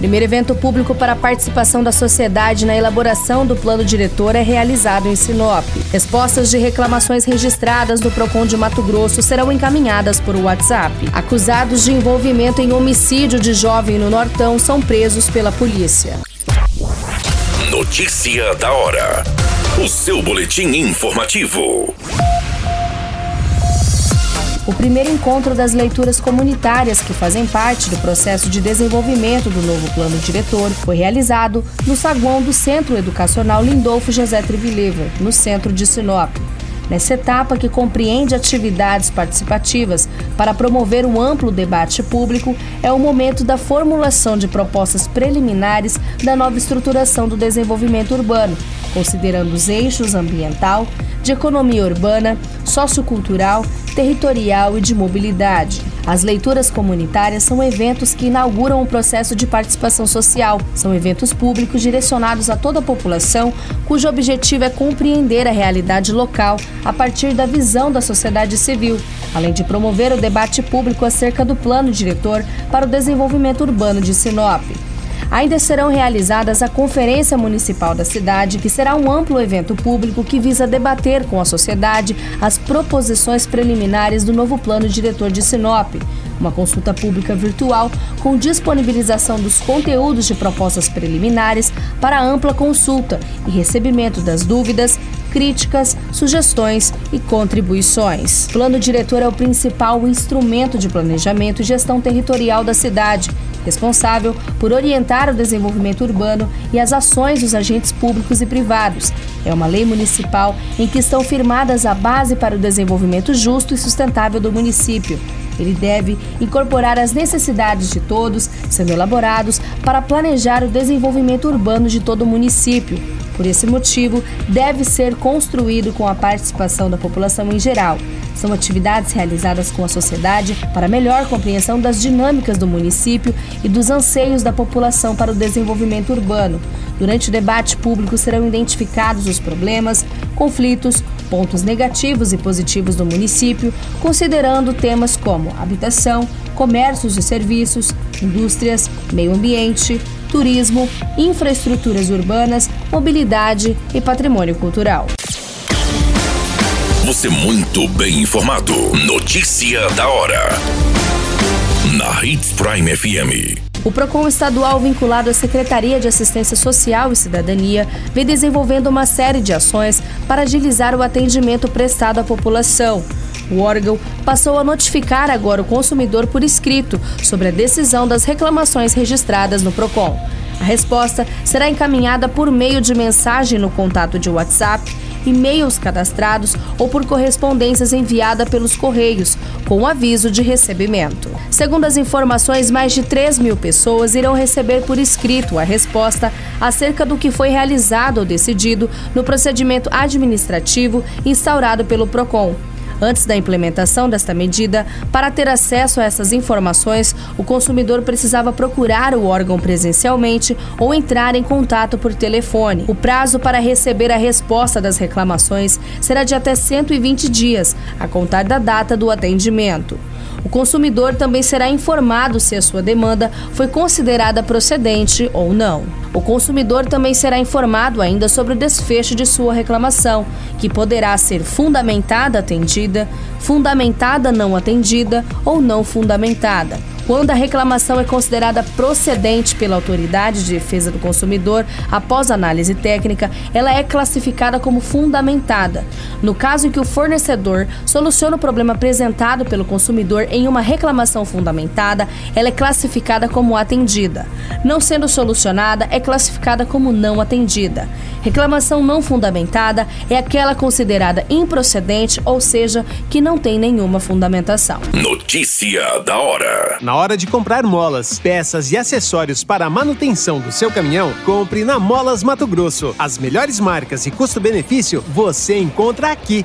Primeiro evento público para a participação da sociedade na elaboração do plano diretor é realizado em Sinop. Respostas de reclamações registradas no Procon de Mato Grosso serão encaminhadas por WhatsApp. Acusados de envolvimento em homicídio de jovem no Nortão são presos pela polícia. Notícia da hora. O seu boletim informativo. O primeiro encontro das leituras comunitárias que fazem parte do processo de desenvolvimento do novo plano diretor foi realizado no saguão do Centro Educacional Lindolfo José Trivilever, no centro de Sinop. Nessa etapa, que compreende atividades participativas para promover um amplo debate público, é o momento da formulação de propostas preliminares da nova estruturação do desenvolvimento urbano, considerando os eixos ambiental, de economia urbana, sociocultural, territorial e de mobilidade. As leituras comunitárias são eventos que inauguram o processo de participação social. São eventos públicos direcionados a toda a população, cujo objetivo é compreender a realidade local a partir da visão da sociedade civil, além de promover o debate público acerca do plano diretor para o desenvolvimento urbano de Sinop ainda serão realizadas a Conferência Municipal da cidade, que será um amplo evento público que visa debater com a sociedade as proposições preliminares do novo plano diretor de Sinop. Uma consulta pública virtual com disponibilização dos conteúdos de propostas preliminares para ampla consulta e recebimento das dúvidas, críticas, sugestões e contribuições. O plano diretor é o principal instrumento de planejamento e gestão territorial da cidade responsável por orientar o desenvolvimento urbano e as ações dos agentes públicos e privados. É uma lei municipal em que estão firmadas a base para o desenvolvimento justo e sustentável do município. Ele deve incorporar as necessidades de todos, sendo elaborados para planejar o desenvolvimento urbano de todo o município. Por esse motivo, deve ser construído com a participação da população em geral. São atividades realizadas com a sociedade para melhor compreensão das dinâmicas do município e dos anseios da população para o desenvolvimento urbano. Durante o debate público serão identificados os problemas, conflitos, pontos negativos e positivos do município, considerando temas como habitação, comércios e serviços, indústrias, meio ambiente, turismo, infraestruturas urbanas, mobilidade e patrimônio cultural. Você muito bem informado. Notícia da hora. Na Hits Prime FM. O PROCON estadual vinculado à Secretaria de Assistência Social e Cidadania vem desenvolvendo uma série de ações para agilizar o atendimento prestado à população. O órgão passou a notificar agora o consumidor por escrito sobre a decisão das reclamações registradas no PROCON. A resposta será encaminhada por meio de mensagem no contato de WhatsApp e-mails cadastrados ou por correspondências enviada pelos Correios, com aviso de recebimento. Segundo as informações, mais de 3 mil pessoas irão receber por escrito a resposta acerca do que foi realizado ou decidido no procedimento administrativo instaurado pelo PROCON. Antes da implementação desta medida, para ter acesso a essas informações, o consumidor precisava procurar o órgão presencialmente ou entrar em contato por telefone. O prazo para receber a resposta das reclamações será de até 120 dias, a contar da data do atendimento. O consumidor também será informado se a sua demanda foi considerada procedente ou não. O consumidor também será informado ainda sobre o desfecho de sua reclamação, que poderá ser fundamentada atendida, fundamentada não atendida ou não fundamentada. Quando a reclamação é considerada procedente pela Autoridade de Defesa do Consumidor, após análise técnica, ela é classificada como fundamentada. No caso em que o fornecedor soluciona o problema apresentado pelo consumidor em uma reclamação fundamentada, ela é classificada como atendida. Não sendo solucionada, é classificada como não atendida. Reclamação não fundamentada é aquela considerada improcedente, ou seja, que não tem nenhuma fundamentação. Notícia da hora. Na hora de comprar molas, peças e acessórios para a manutenção do seu caminhão, compre na Molas Mato Grosso. As melhores marcas e custo-benefício você encontra aqui.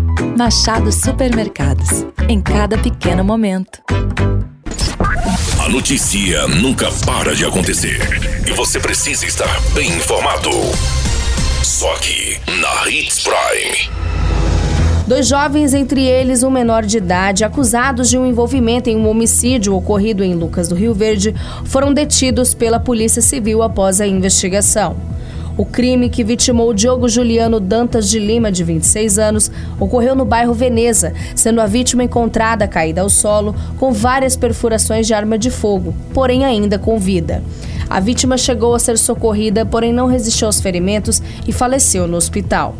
Machado Supermercados. Em cada pequeno momento. A notícia nunca para de acontecer. E você precisa estar bem informado. Só aqui, na Hits Prime. Dois jovens, entre eles um menor de idade, acusados de um envolvimento em um homicídio ocorrido em Lucas do Rio Verde, foram detidos pela Polícia Civil após a investigação. O crime que vitimou Diogo Juliano Dantas de Lima, de 26 anos, ocorreu no bairro Veneza, sendo a vítima encontrada caída ao solo com várias perfurações de arma de fogo, porém ainda com vida. A vítima chegou a ser socorrida, porém não resistiu aos ferimentos e faleceu no hospital.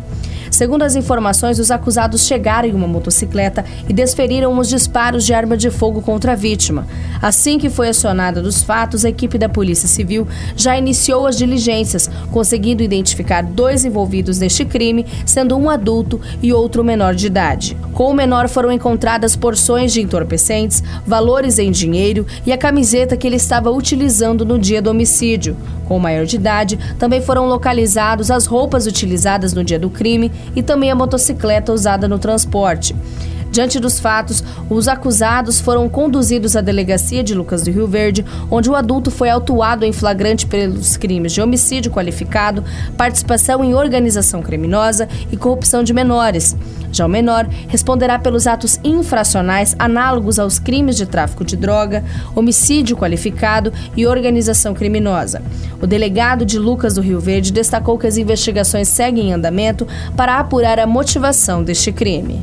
Segundo as informações, os acusados chegaram em uma motocicleta e desferiram os disparos de arma de fogo contra a vítima. Assim que foi acionada dos fatos, a equipe da Polícia Civil já iniciou as diligências, conseguindo identificar dois envolvidos neste crime, sendo um adulto e outro menor de idade. Com o menor foram encontradas porções de entorpecentes, valores em dinheiro e a camiseta que ele estava utilizando no dia do homicídio. Com maior de idade, também foram localizados as roupas utilizadas no dia do crime e também a motocicleta usada no transporte. Diante dos fatos, os acusados foram conduzidos à delegacia de Lucas do Rio Verde, onde o adulto foi autuado em flagrante pelos crimes de homicídio qualificado, participação em organização criminosa e corrupção de menores. Já o menor responderá pelos atos infracionais análogos aos crimes de tráfico de droga, homicídio qualificado e organização criminosa. O delegado de Lucas do Rio Verde destacou que as investigações seguem em andamento para apurar a motivação deste crime.